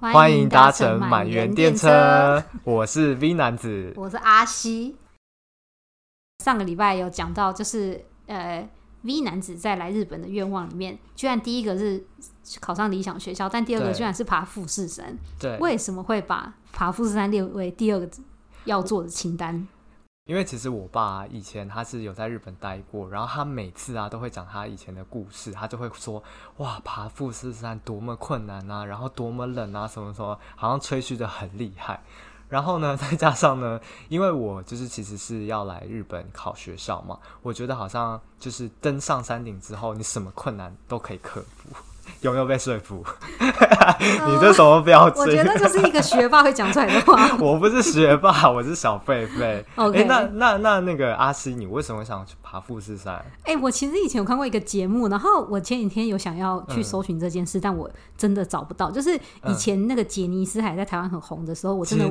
欢迎搭乘满园电车，我是 V 男子，我是阿西。上个礼拜有讲到，就是呃，V 男子在来日本的愿望里面，居然第一个是考上理想学校，但第二个居然是爬富士山。对，为什么会把爬富士山列为第二个要做的清单？因为其实我爸以前他是有在日本待过，然后他每次啊都会讲他以前的故事，他就会说哇，爬富士山多么困难啊，然后多么冷啊，什么什么，好像吹嘘的很厉害。然后呢，再加上呢，因为我就是其实是要来日本考学校嘛，我觉得好像就是登上山顶之后，你什么困难都可以克服。有没有被说服？你这什么标志？我觉得就是一个学霸会讲出来的话。我不是学霸，我是小贝贝。OK，欸、那那那那个阿西，你为什么想去爬富士山？哎、欸，我其实以前有看过一个节目，然后我前几天有想要去搜寻这件事、嗯，但我真的找不到。就是以前那个杰尼斯还在台湾很红的时候，我真的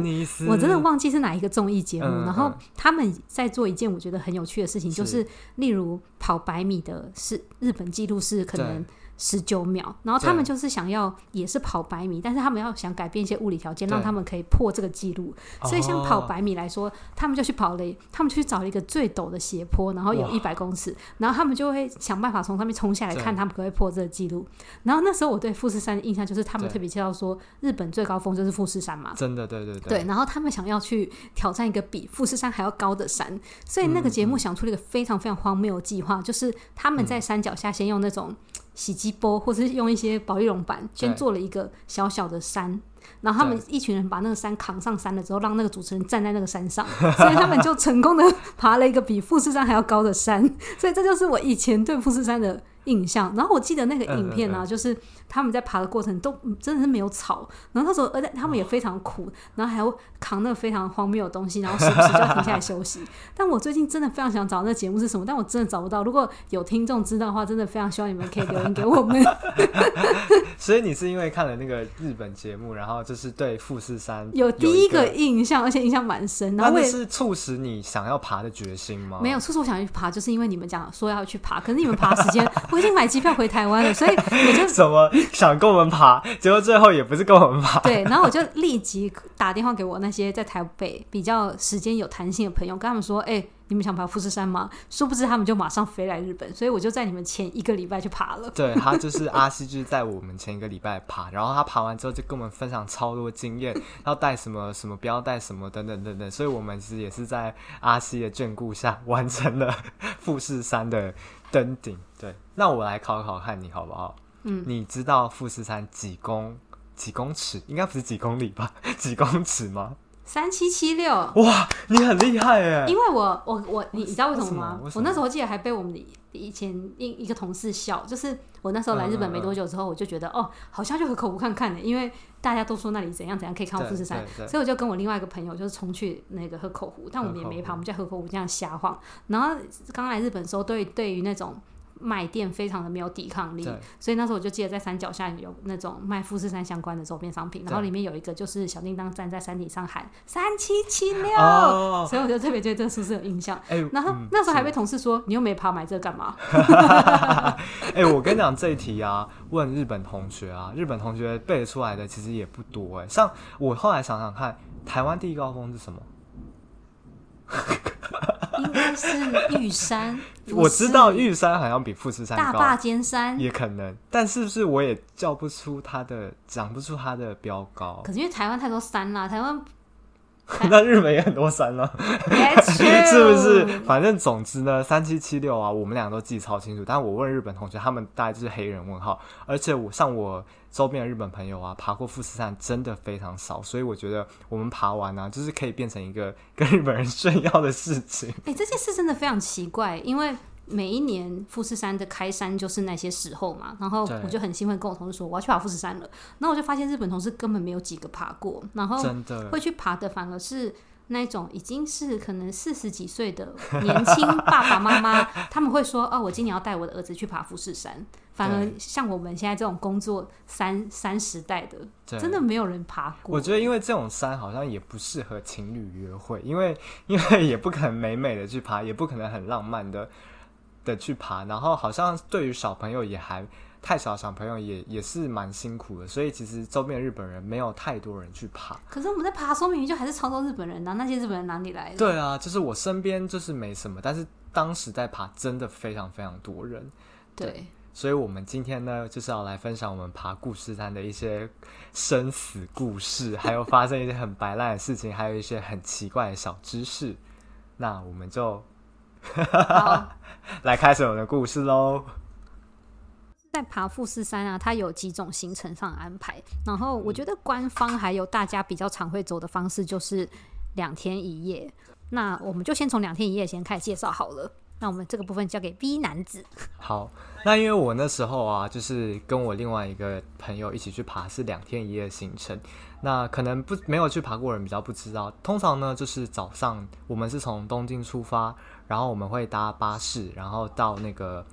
我真的忘记是哪一个综艺节目、嗯。然后他们在做一件我觉得很有趣的事情，是就是例如跑百米的是日本纪录是可能。十九秒，然后他们就是想要也是跑百米，但是他们要想改变一些物理条件，让他们可以破这个记录。所以像跑百米来说，他们就去跑了，他们去找了一个最陡的斜坡，然后有一百公尺，然后他们就会想办法从上面冲下来，看他们可不可以破这个记录。然后那时候我对富士山的印象就是，他们特别介绍说，日本最高峰就是富士山嘛，真的，对对。对。对，然后他们想要去挑战一个比富士山还要高的山，所以那个节目想出了一个非常非常荒谬的计划，就是他们在山脚下先用那种。洗机波，或者是用一些保丽龙板，先做了一个小小的山，然后他们一群人把那个山扛上山了之后，让那个主持人站在那个山上，所以他们就成功的爬了一个比富士山还要高的山，所以这就是我以前对富士山的印象。然后我记得那个影片啊，就是。他们在爬的过程都真的是没有草，然后那时候而且他们也非常苦，然后还要扛那个非常荒谬的东西，然后时不时就要停下来休息。但我最近真的非常想找那个节目是什么，但我真的找不到。如果有听众知道的话，真的非常希望你们可以留言给我们。所以你是因为看了那个日本节目，然后就是对富士山有第一个印象，而且印象蛮深。然后那是促使你想要爬的决心吗？没有，促使我想去爬，就是因为你们讲说要去爬，可是你们爬时间我已经买机票回台湾了，所以我就怎么。想跟我们爬，结果最后也不是跟我们爬。对，然后我就立即打电话给我那些在台北比较时间有弹性的朋友，跟他们说：“哎、欸，你们想爬富士山吗？”殊不知他们就马上飞来日本，所以我就在你们前一个礼拜去爬了。对，他就是阿西，就是在我们前一个礼拜爬，然后他爬完之后就跟我们分享超多经验，要带什么什么，不要带什么等等等等。所以我们其实也是在阿西的眷顾下完成了富士山的登顶。对，那我来考考看你好不好？嗯，你知道富士山几公几公尺？应该不是几公里吧？几公尺吗？三七七六。哇，你很厉害哎！因为我我我，你你知道为什么吗？我那时候记得还被我们的以前一一个同事笑，就是我那时候来日本没多久之后，我就觉得、嗯、哦，好像就很口湖看看的，因为大家都说那里怎样怎样可以看到富士山，所以我就跟我另外一个朋友就是冲去那个河口湖，但我们也没爬，我们在河口湖这样瞎晃。然后刚来日本的时候，对对于那种。卖店非常的没有抵抗力，所以那时候我就记得在山脚下有那种卖富士山相关的周边商品，然后里面有一个就是小叮当站在山顶上喊三七七六，所以我就特别对这个数字有印象。哎、欸，然后、嗯、那时候还被同事说你又没爬，买这干嘛？哎、欸，我跟你讲这一题啊，问日本同学啊，日本同学背得出来的其实也不多哎、欸。像我后来想想看，台湾第一高峰是什么？是玉山，我知道玉山好像比富士山高，大霸尖山。也可能，但是不是我也叫不出它的，讲不出它的标高。可是因为台湾太多山啦，台湾，那日本也很多山了，是不是？反正总之呢，三七七六啊，我们俩都记超清楚。但我问日本同学，他们大概就是黑人问号，而且我像我。周边的日本朋友啊，爬过富士山真的非常少，所以我觉得我们爬完啊，就是可以变成一个跟日本人炫耀的事情。哎、欸，这件事真的非常奇怪，因为每一年富士山的开山就是那些时候嘛，然后我就很兴奋跟我同事说我要去爬富士山了，然后我就发现日本同事根本没有几个爬过，然后会去爬的反而是。那种已经是可能四十几岁的年轻爸爸妈妈，他们会说：“哦，我今年要带我的儿子去爬富士山。”反而像我们现在这种工作三三十代的，真的没有人爬过。我觉得，因为这种山好像也不适合情侣约会，因为因为也不可能美美的去爬，也不可能很浪漫的的去爬。然后好像对于小朋友也还太小小朋友也也是蛮辛苦的，所以其实周边日本人没有太多人去爬。可是我们在爬的时候，明明就还是超多日本人啊，那些日本人哪里来的？对啊，就是我身边就是没什么，但是当时在爬真的非常非常多人。对。对所以，我们今天呢，就是要来分享我们爬故事山的一些生死故事，还有发生一些很白烂的事情，还有一些很奇怪的小知识。那我们就好 来开始我们的故事喽。在爬富士山啊，它有几种行程上的安排。然后，我觉得官方还有大家比较常会走的方式，就是两天一夜。那我们就先从两天一夜先开始介绍好了。那我们这个部分交给 B 男子。好，那因为我那时候啊，就是跟我另外一个朋友一起去爬，是两天一夜的行程。那可能不没有去爬过的人比较不知道，通常呢就是早上我们是从东京出发，然后我们会搭巴士，然后到那个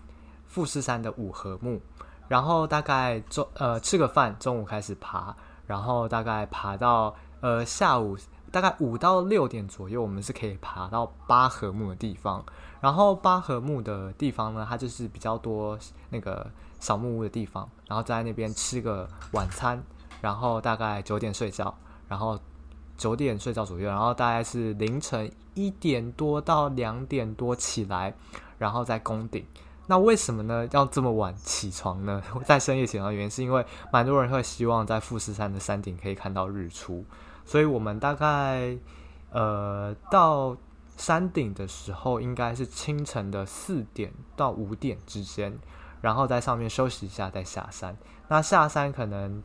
富士山的五合目，然后大概中呃吃个饭，中午开始爬，然后大概爬到呃下午大概五到六点左右，我们是可以爬到八合目的地方。然后八合目的地方呢，它就是比较多那个小木屋的地方，然后在那边吃个晚餐，然后大概九点睡觉，然后九点睡觉左右，然后大概是凌晨一点多到两点多起来，然后在攻顶。那为什么呢？要这么晚起床呢？在深夜起床的原因是因为蛮多人会希望在富士山的山顶可以看到日出，所以我们大概呃到。山顶的时候应该是清晨的四点到五点之间，然后在上面休息一下再下山。那下山可能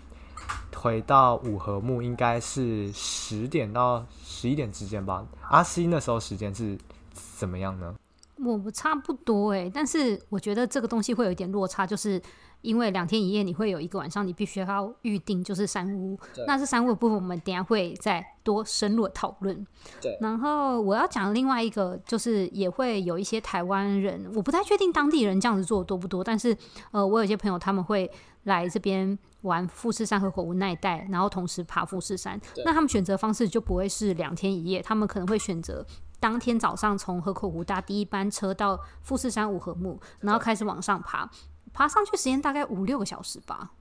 回到五合目应该是十点到十一点之间吧。阿西那时候时间是怎么样呢？我们差不多诶，但是我觉得这个东西会有一点落差，就是。因为两天一夜，你会有一个晚上，你必须要预定，就是山屋。那这山屋的部分，我们等下会再多深入讨论。对。然后我要讲另外一个，就是也会有一些台湾人，我不太确定当地人这样子做的多不多，但是呃，我有些朋友他们会来这边玩富士山河口湖那一带，然后同时爬富士山。那他们选择方式就不会是两天一夜，他们可能会选择当天早上从河口湖搭第一班车到富士山五合目，然后开始往上爬。爬上去时间大概五六个小时吧，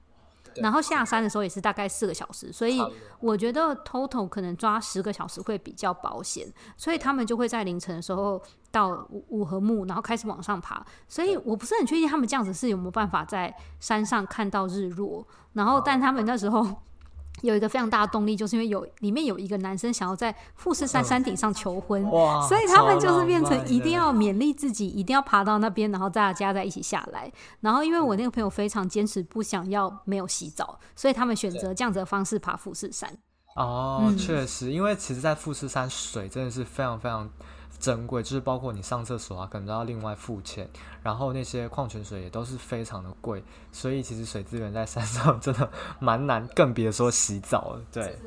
然后下山的时候也是大概四个小时，所以我觉得 total 可能抓十个小时会比较保险，所以他们就会在凌晨的时候到五五合木，然后开始往上爬。所以我不是很确定他们这样子是有没有办法在山上看到日落，然后但他们那时候。有一个非常大的动力，就是因为有里面有一个男生想要在富士山山顶上求婚，所以他们就是变成一定要勉励自己，一定要爬到那边，然后大家再一起下来。然后因为我那个朋友非常坚持不想要没有洗澡，所以他们选择这样子的方式爬富士山。哦，确实，因为其实，在富士山水真的是非常非常。珍贵就是包括你上厕所啊，可能都要另外付钱，然后那些矿泉水也都是非常的贵，所以其实水资源在山上 真的蛮难，更别说洗澡了。对。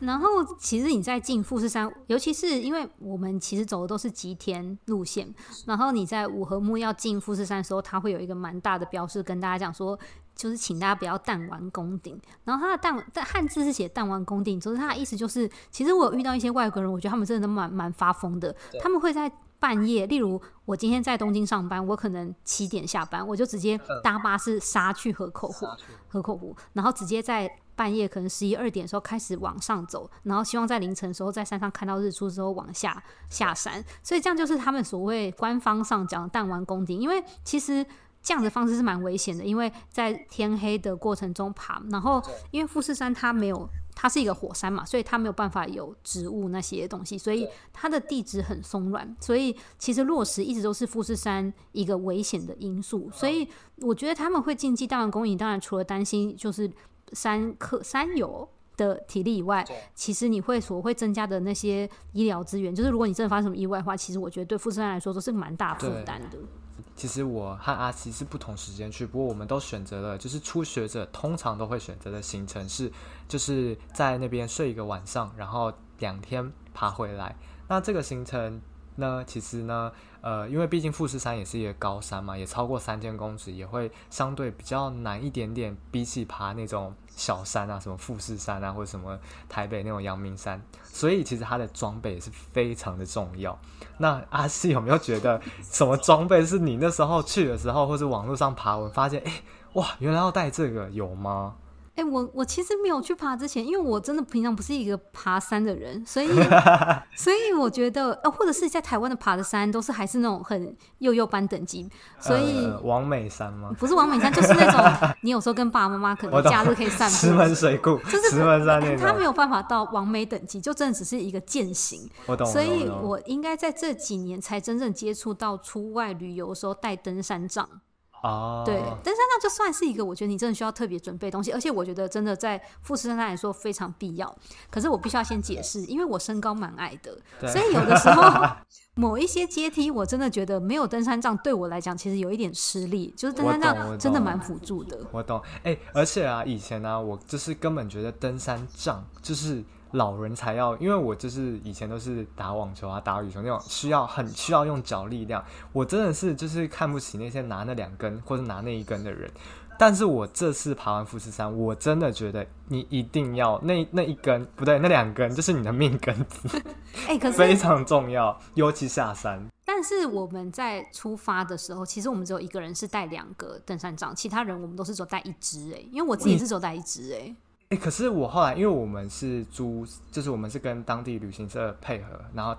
然后其实你在进富士山，尤其是因为我们其实走的都是吉田路线，然后你在五合目要进富士山的时候，它会有一个蛮大的标示跟大家讲说。就是请大家不要弹丸攻顶，然后他的弹在汉字是写弹丸攻顶，就是他的意思就是，其实我有遇到一些外国人，我觉得他们真的蛮蛮发疯的，他们会在半夜，例如我今天在东京上班，我可能七点下班，我就直接搭巴士杀去河口湖，河口湖，然后直接在半夜可能十一二点的时候开始往上走，然后希望在凌晨的时候在山上看到日出之后往下下山，所以这样就是他们所谓官方上讲的弹丸攻顶，因为其实。这样的方式是蛮危险的，因为在天黑的过程中爬，然后因为富士山它没有，它是一个火山嘛，所以它没有办法有植物那些东西，所以它的地质很松软，所以其实落石一直都是富士山一个危险的因素。所以我觉得他们会禁忌弹丸攻顶，当然除了担心就是山客山友的体力以外，其实你会所会增加的那些医疗资源，就是如果你真的发生什么意外的话，其实我觉得对富士山来说都是蛮大负担的。其实我和阿奇是不同时间去，不过我们都选择了，就是初学者通常都会选择的行程是，就是在那边睡一个晚上，然后两天爬回来。那这个行程呢，其实呢，呃，因为毕竟富士山也是一个高山嘛，也超过三千公尺，也会相对比较难一点点，比起爬那种小山啊，什么富士山啊，或者什么台北那种阳明山，所以其实它的装备也是非常的重要。那阿西有没有觉得什么装备是你那时候去的时候，或是网络上爬文发现，哎，哇，原来要带这个有吗？哎、欸，我我其实没有去爬之前，因为我真的平常不是一个爬山的人，所以 所以我觉得，呃，或者是在台湾的爬的山都是还是那种很幼幼班等级，所以、呃、王美山吗？不是王美山，就是那种你有时候跟爸爸妈妈可能假日可以散步，石门水库，就是石门山那种，他没有办法到王美等级，就真的只是一个践行。我懂，所以我应该在这几年才真正接触到出外旅游的时候带登山杖。哦，对，登山杖就算是一个，我觉得你真的需要特别准备东西，而且我觉得真的在富士山来说非常必要。可是我必须要先解释，因为我身高蛮矮的，所以有的时候 某一些阶梯，我真的觉得没有登山杖对我来讲其实有一点吃力，就是登山杖真的蛮辅助的。我懂，哎、欸，而且啊，以前呢、啊，我就是根本觉得登山杖就是。老人才要，因为我就是以前都是打网球啊、打羽球那种需要很需要用脚力量，我真的是就是看不起那些拿那两根或者拿那一根的人。但是我这次爬完富士山，我真的觉得你一定要那 那一根不对，那两根就是你的命根子，哎、欸，可是 非常重要，尤其下山。但是我们在出发的时候，其实我们只有一个人是带两个登山杖，其他人我们都是只带一只哎，因为我自己是只有带一支哎。哎、可是我后来，因为我们是租，就是我们是跟当地旅行社配合，然后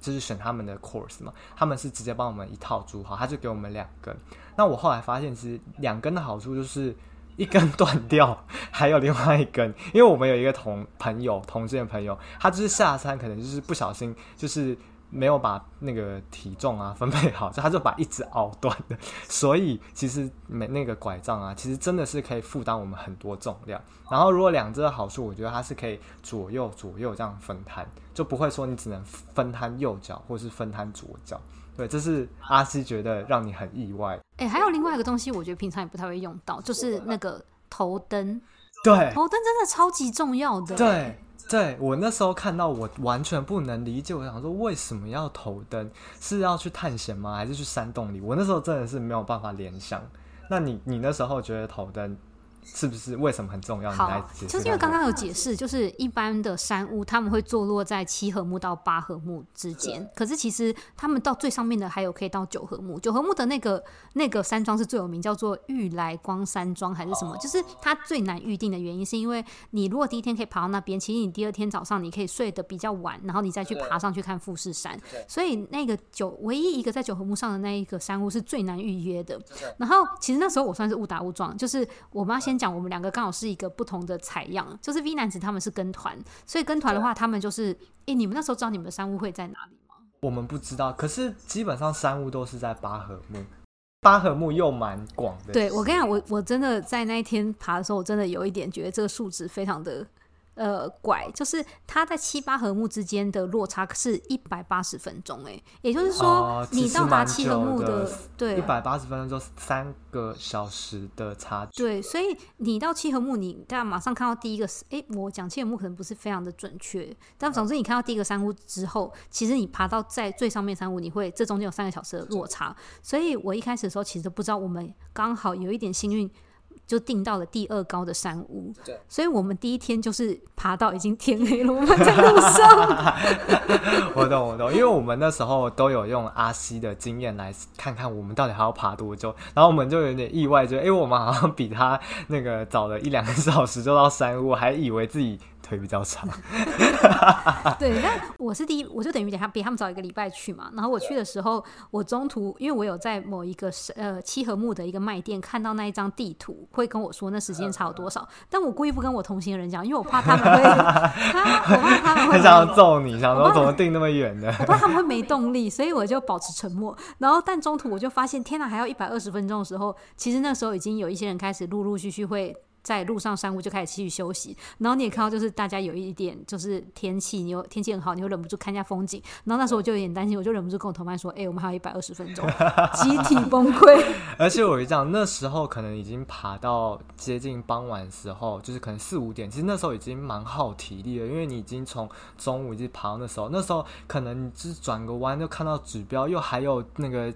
就是选他们的 course 嘛，他们是直接帮我们一套租好，他就给我们两根。那我后来发现，其实两根的好处就是一根 断掉，还有另外一根，因为我们有一个同朋友，同志的朋友，他就是下山可能就是不小心就是。没有把那个体重啊分配好，所以他就把一只拗断的。所以其实没那个拐杖啊，其实真的是可以负担我们很多重量。然后如果两只的好处，我觉得它是可以左右左右这样分摊，就不会说你只能分摊右脚或是分摊左脚。对，这是阿西觉得让你很意外。哎、欸，还有另外一个东西，我觉得平常也不太会用到，就是那个头灯。对，头灯真的超级重要的。对。对，我那时候看到，我完全不能理解。我想说，为什么要头灯？是要去探险吗？还是去山洞里？我那时候真的是没有办法联想。那你，你那时候觉得头灯？是不是为什么很重要？好。就是因为刚刚有解释，就是一般的山屋他们会坐落在七合目到八合目之间，可是其实他们到最上面的还有可以到九合目。九合目的那个那个山庄是最有名，叫做玉来光山庄还是什么？就是它最难预定的原因，是因为你如果第一天可以爬到那边，其实你第二天早上你可以睡得比较晚，然后你再去爬上去看富士山。所以那个九唯一一个在九合目上的那一个山屋是最难预约的。然后其实那时候我算是误打误撞，就是我妈先。先讲，我们两个刚好是一个不同的采样，就是 V 男子他们是跟团，所以跟团的话，他们就是，哎、欸，你们那时候知道你们的山屋会在哪里吗？我们不知道，可是基本上山屋都是在巴合木，八合木又蛮广的。对，我跟你讲，我我真的在那一天爬的时候，我真的有一点觉得这个数值非常的。呃，拐就是它在七八合目之间的落差是一百八十分钟，哎，也就是说你到达七合目的，对，一百八十分钟就三个小时的差距。对，所以你到七合目，你大家马上看到第一个，哎、欸，我讲七合目可能不是非常的准确，但总之你看到第一个山屋之后，其实你爬到在最上面山屋，你会这中间有三个小时的落差。所以我一开始的时候其实都不知道，我们刚好有一点幸运。就订到了第二高的山屋，所以我们第一天就是爬到已经天黑了，我们在路上。我懂我懂，因为我们那时候都有用阿西的经验来看看我们到底还要爬多久，然后我们就有点意外，就哎、欸，我们好像比他那个早了一两个小时就到山屋，还以为自己。腿比较长，对，但我是第一，我就等于比他比他们早一个礼拜去嘛。然后我去的时候，我中途因为我有在某一个呃七合木的一个卖店看到那一张地图，会跟我说那时间差有多少。但我故意不跟我同行的人讲，因为我怕他们会，他我怕他们会很想要揍你，想说怎么定那么远的，我怕他们会没动力，所以我就保持沉默。然后但中途我就发现，天哪，还要一百二十分钟的时候，其实那时候已经有一些人开始陆陆续续会。在路上山屋就开始继续休息，然后你也看到就是大家有一点就是天气，你又天气很好，你又忍不住看一下风景。然后那时候我就有点担心，我就忍不住跟我同伴说：“哎、欸，我们还有一百二十分钟，集体崩溃。”而且我一讲那时候可能已经爬到接近傍晚的时候，就是可能四五点，其实那时候已经蛮耗体力了，因为你已经从中午一直爬到那时候，那时候可能你只转个弯就看到指标，又还有那个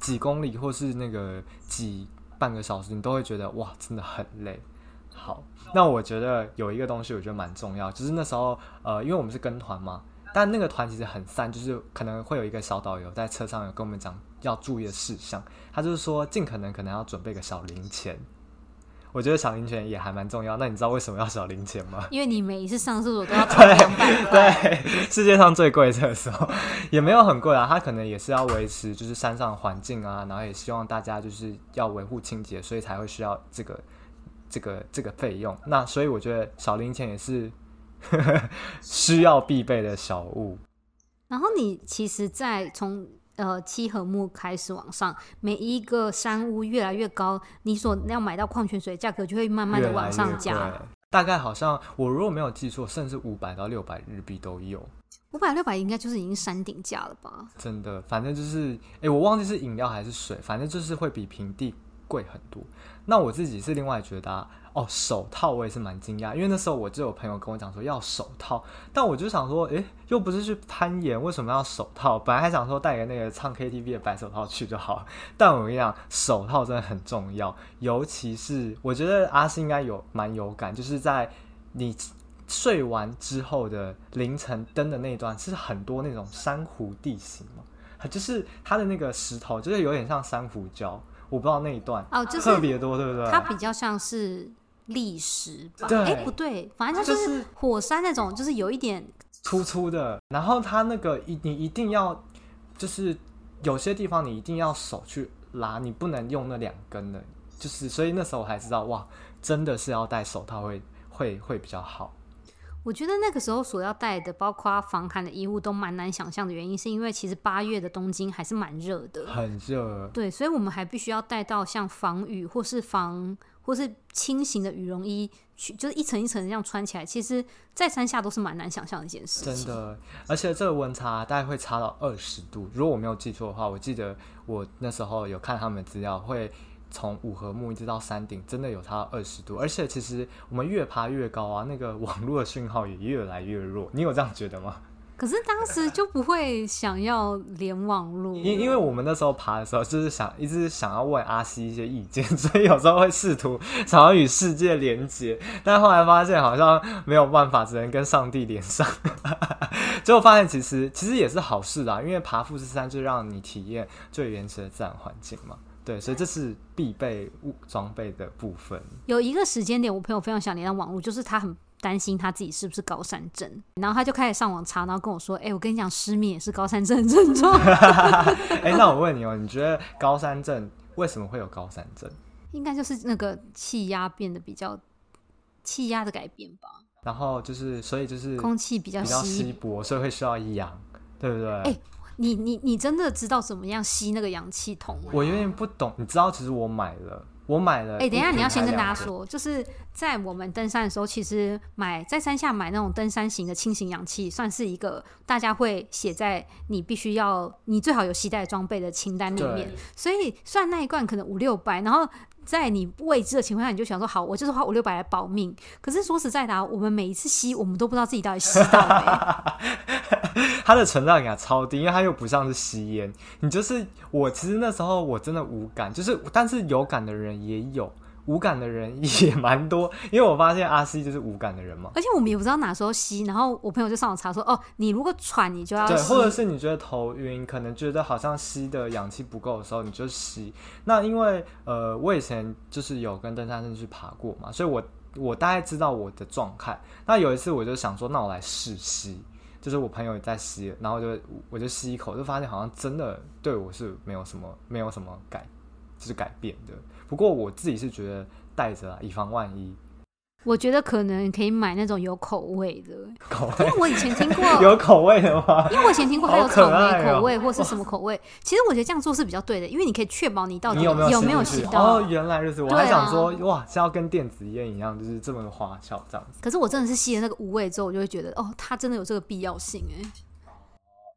几公里或是那个几半个小时，你都会觉得哇，真的很累。好，那我觉得有一个东西，我觉得蛮重要，就是那时候，呃，因为我们是跟团嘛，但那个团其实很散，就是可能会有一个小导游在车上有跟我们讲要注意的事项，他就是说尽可能可能要准备个小零钱，我觉得小零钱也还蛮重要。那你知道为什么要小零钱吗？因为你每一次上厕所都要掏两百块。对，世界上最贵厕所也没有很贵啊，它可能也是要维持就是山上的环境啊，然后也希望大家就是要维护清洁，所以才会需要这个这个这个费用。那所以我觉得小零钱也是 需要必备的小物。然后你其实，在从呃，七合目开始往上，每一个山屋越来越高，你所要买到矿泉水价格就会慢慢的往上加。大概好像我如果没有记错，甚至五百到六百日币都有。五百六百应该就是已经山顶价了吧？真的，反正就是，哎、欸，我忘记是饮料还是水，反正就是会比平地贵很多。那我自己是另外觉得、啊。哦，手套我也是蛮惊讶，因为那时候我就有朋友跟我讲说要手套，但我就想说，诶，又不是去攀岩，为什么要手套？本来还想说带个那个唱 KTV 的白手套去就好了。但我跟你讲，手套真的很重要，尤其是我觉得阿信应该有蛮有感，就是在你睡完之后的凌晨登的那一段，是很多那种珊瑚地形嘛，就是它的那个石头，就是有点像珊瑚礁，我不知道那一段哦，就是特别多，对不对？它比较像是。礫石吧？哎、欸，不对，反正就是火山那种，就是有一点粗粗的。然后它那个一，你一定要，就是有些地方你一定要手去拉，你不能用那两根的。就是，所以那时候我还知道，哇，真的是要戴手套会会会比较好。我觉得那个时候所要带的，包括防寒的衣物，都蛮难想象的原因，是因为其实八月的东京还是蛮热的，很热。对，所以我们还必须要带到像防雨或是防。或是轻型的羽绒衣，去就是一层一层这样穿起来，其实，在山下都是蛮难想象的一件事情。真的，而且这个温差大概会差到二十度。如果我没有记错的话，我记得我那时候有看他们资料，会从五合目一直到山顶，真的有差到二十度。而且其实我们越爬越高啊，那个网络的讯号也越来越弱。你有这样觉得吗？可是当时就不会想要连网络，因因为我们那时候爬的时候，就是想一直想要问阿西一些意见，所以有时候会试图想要与世界连接，但后来发现好像没有办法，只能跟上帝连上。结果发现其实其实也是好事啦，因为爬富士山就让你体验最原始的自然环境嘛。对，所以这是必备物装备的部分。有一个时间点，我朋友非常想连上网络，就是他很。担心他自己是不是高山症，然后他就开始上网查，然后跟我说：“哎、欸，我跟你讲，失眠也是高山症症状。”哎，那我问你哦，你觉得高山症为什么会有高山症？应该就是那个气压变得比较气压的改变吧。然后就是，所以就是空气比较比较稀薄，所以会需要氧，对不对？哎、欸，你你你真的知道怎么样吸那个氧气筒吗？我有点不懂。你知道，其实我买了。我买了。哎、欸，等一下，你要先跟大家说，就是在我们登山的时候，其实买在山下买那种登山型的轻型氧气，算是一个大家会写在你必须要、你最好有携带装备的清单里面。所以，算那一罐可能五六百，然后。在你未知的情况下，你就想说好，我就是花五六百来保命。可是说实在的，啊我们每一次吸，我们都不知道自己到底吸到没。它的存在感超低，因为它又不像是吸烟。你就是我，其实那时候我真的无感，就是但是有感的人也有。无感的人也蛮多，因为我发现阿 C 就是无感的人嘛。而且我们也不知道哪时候吸，然后我朋友就上网查说，哦，你如果喘，你就要吸。对，或者是你觉得头晕，可能觉得好像吸的氧气不够的时候，你就吸。那因为呃，我以前就是有跟登山社去爬过嘛，所以我我大概知道我的状态。那有一次我就想说，那我来试吸，就是我朋友也在吸，然后就我就吸一口，就发现好像真的对我是没有什么没有什么改，就是改变的。不过我自己是觉得带着啊，以防万一。我觉得可能可以买那种有口味的，口味。因为我以前听过 有口味的吗，因为我以前听过还有草莓口味或是什么口味。其实我觉得这样做是比较对的，因为你可以确保你到底有没有吸到。哦，原来就是，我还想说，哇，是要跟电子烟一样，就是这么花俏这样子。可是我真的是吸了那个无味之后，我就会觉得，哦，它真的有这个必要性哎。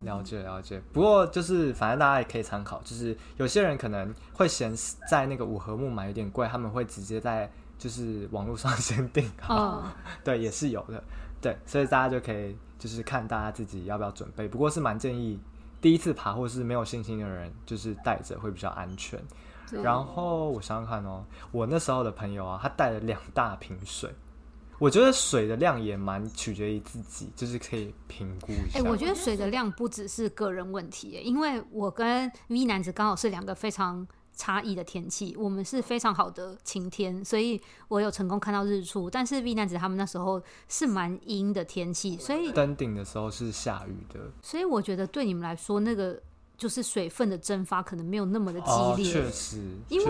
了解了解，不过就是反正大家也可以参考，就是有些人可能会嫌在那个五合目买有点贵，他们会直接在就是网络上先订好，哦、对，也是有的，对，所以大家就可以就是看大家自己要不要准备，不过是蛮建议第一次爬或是没有信心的人，就是带着会比较安全。然后我想想看哦，我那时候的朋友啊，他带了两大瓶水。我觉得水的量也蛮取决于自己，就是可以评估一下。哎、欸，我觉得水的量不只是个人问题，因为我跟 V 男子刚好是两个非常差异的天气。我们是非常好的晴天，所以我有成功看到日出。但是 V 男子他们那时候是蛮阴的天气，所以登顶的时候是下雨的。所以我觉得对你们来说，那个就是水分的蒸发可能没有那么的激烈。确实，因为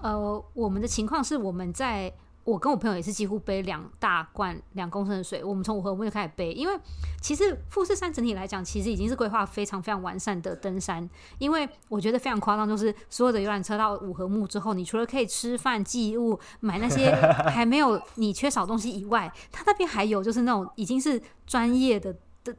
呃，我们的情况是我们在。我跟我朋友也是几乎背两大罐两公升的水，我们从五合目就开始背，因为其实富士山整体来讲，其实已经是规划非常非常完善的登山。因为我觉得非常夸张，就是所有的游览车到五合目之后，你除了可以吃饭、寄物、买那些还没有你缺少东西以外，它那边还有就是那种已经是专业的。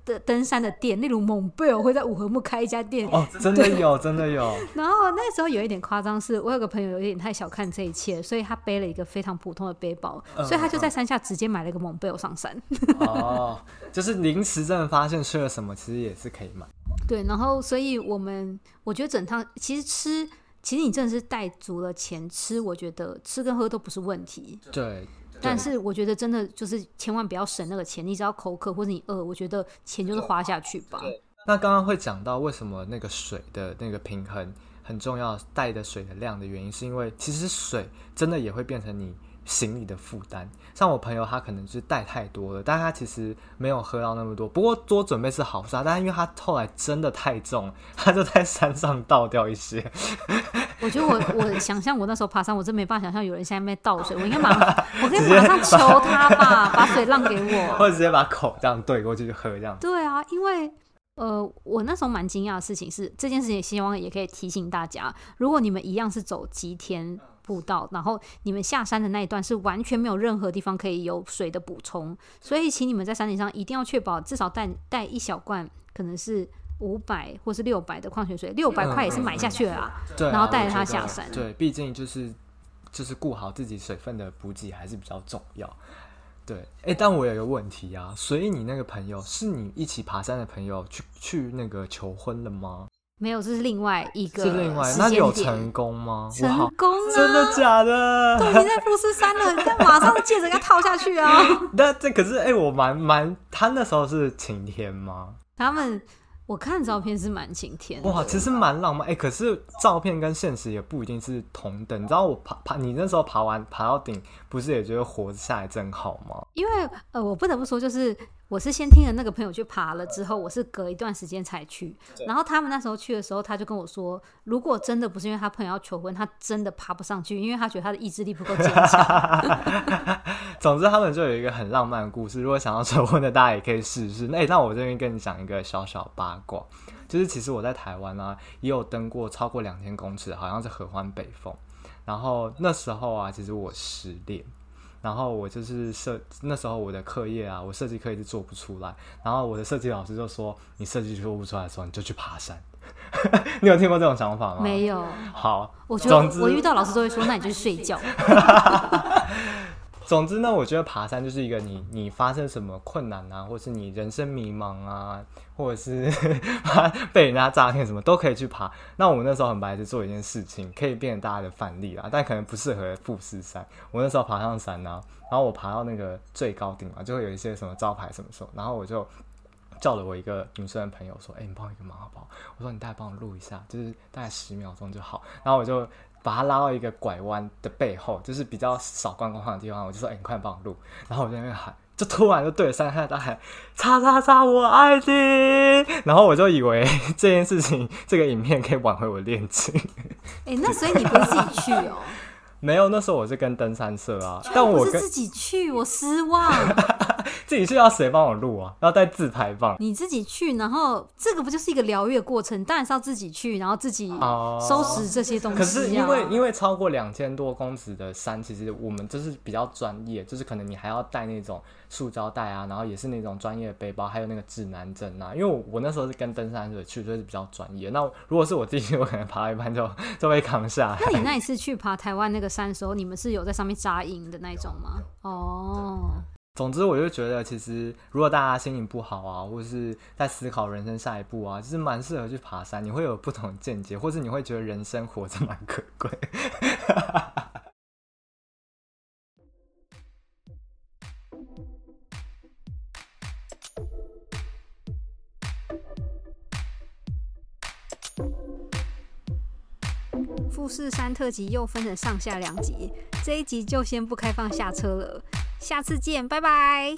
的登山的店，例如蒙贝尔会在五合目开一家店哦，真的有，真的有。然后那时候有一点夸张，是我有个朋友有一点太小看这一切，所以他背了一个非常普通的背包，嗯、所以他就在山下直接买了一个蒙贝尔上山。哦，就是临时真的发现吃了什么，其实也是可以买。对，然后所以我们我觉得整趟其实吃，其实你真的是带足了钱吃，我觉得吃跟喝都不是问题。对。但是我觉得真的就是千万不要省那个钱，你只要口渴或者你饿，我觉得钱就是花下去吧。那刚刚会讲到为什么那个水的那个平衡很重要，带的水的量的原因，是因为其实水真的也会变成你行李的负担。像我朋友他可能是带太多了，但他其实没有喝到那么多。不过多准备是好事啊，但是因为他后来真的太重，他就在山上倒掉一些。我觉得我我想象我那时候爬山，我真没办法想象有人现在在倒水。我应该马上，我可以马上求他吧，把水让给我，或者直接把口这样对过去就喝这样。对啊，因为呃，我那时候蛮惊讶的事情是，这件事情希望也可以提醒大家，如果你们一样是走吉田步道，然后你们下山的那一段是完全没有任何地方可以有水的补充，所以请你们在山顶上一定要确保至少带带一小罐，可能是。五百或是六百的矿泉水，六百块也是买下去了啊。对，然后带着它下山。对，毕竟就是就是顾好自己水分的补给还是比较重要。对，哎、欸，但我有一个问题啊，所以你那个朋友是你一起爬山的朋友去去那个求婚了吗？没有，这是另外一个。是另外，那你有成功吗？成功啊！真的假的？都已经在富士山了，你再马上借着给他套下去啊！那这可是哎、欸，我蛮蛮，他那时候是晴天吗？他们。我看照片是蛮晴天的，哇，其实蛮浪漫哎、欸。可是照片跟现实也不一定是同等。你知道我爬爬，你那时候爬完爬到顶，不是也觉得活着下来真好吗？因为呃，我不得不说，就是我是先听了那个朋友去爬了之后，我是隔一段时间才去。然后他们那时候去的时候，他就跟我说，如果真的不是因为他朋友要求婚，他真的爬不上去，因为他觉得他的意志力不够坚强。总之，他们就有一个很浪漫的故事。如果想要求婚的，大家也可以试试。那、欸、那我这边跟你讲一个小小八卦，就是其实我在台湾啊，也有登过超过两千公尺，好像是合欢北峰。然后那时候啊，其实我失恋，然后我就是设那时候我的课业啊，我设计课一直做不出来。然后我的设计老师就说：“你设计做不出来的时候，你就去爬山。”你有听过这种想法吗？没有。好，我觉得我遇到老师都会说：“那你就去睡觉。” 总之呢，我觉得爬山就是一个你你发生什么困难啊，或是你人生迷茫啊，或者是 被人家诈骗什么，都可以去爬。那我们那时候很白痴做一件事情，可以变成大家的范例啦，但可能不适合富士山。我那时候爬上山呢、啊，然后我爬到那个最高顶嘛，就会有一些什么招牌什么时候，然后我就叫了我一个女生的朋友说：“哎、欸，你帮我一个忙好不好？”我说：“你大概帮我录一下，就是大概十秒钟就好。”然后我就。把他拉到一个拐弯的背后，就是比较少观光的地方。我就说：“哎、欸，你快点帮我录。”然后我在那边喊，就突然就对着山下大喊：“叉叉叉，我爱你！”然后我就以为这件事情，这个影片可以挽回我恋情。哎、欸，那所以你不是自己去哦？没有，那时候我是跟登山社啊，但我是自己去，我失望。自己去要谁帮我录啊？要带自拍棒？你自己去，然后这个不就是一个疗愈的过程？当然是要自己去，然后自己收拾这些东西、啊。可是因为因为超过两千多公尺的山，其实我们就是比较专业，就是可能你还要带那种塑胶袋啊，然后也是那种专业的背包，还有那个指南针啊。因为我我那时候是跟登山者去，所以是比较专业。那如果是我自己，我可能爬一半就就被扛下来。那你那一次去爬台湾那个山的时候，你们是有在上面扎营的那种吗？哦，总之我就觉得，其实如果大家心情不好啊，或者是在思考人生下一步啊，其实蛮适合去爬山。你会有不同的见解，或是你会觉得人生活着蛮可贵。富士山特辑又分成上下两集，这一集就先不开放下车了，下次见，拜拜。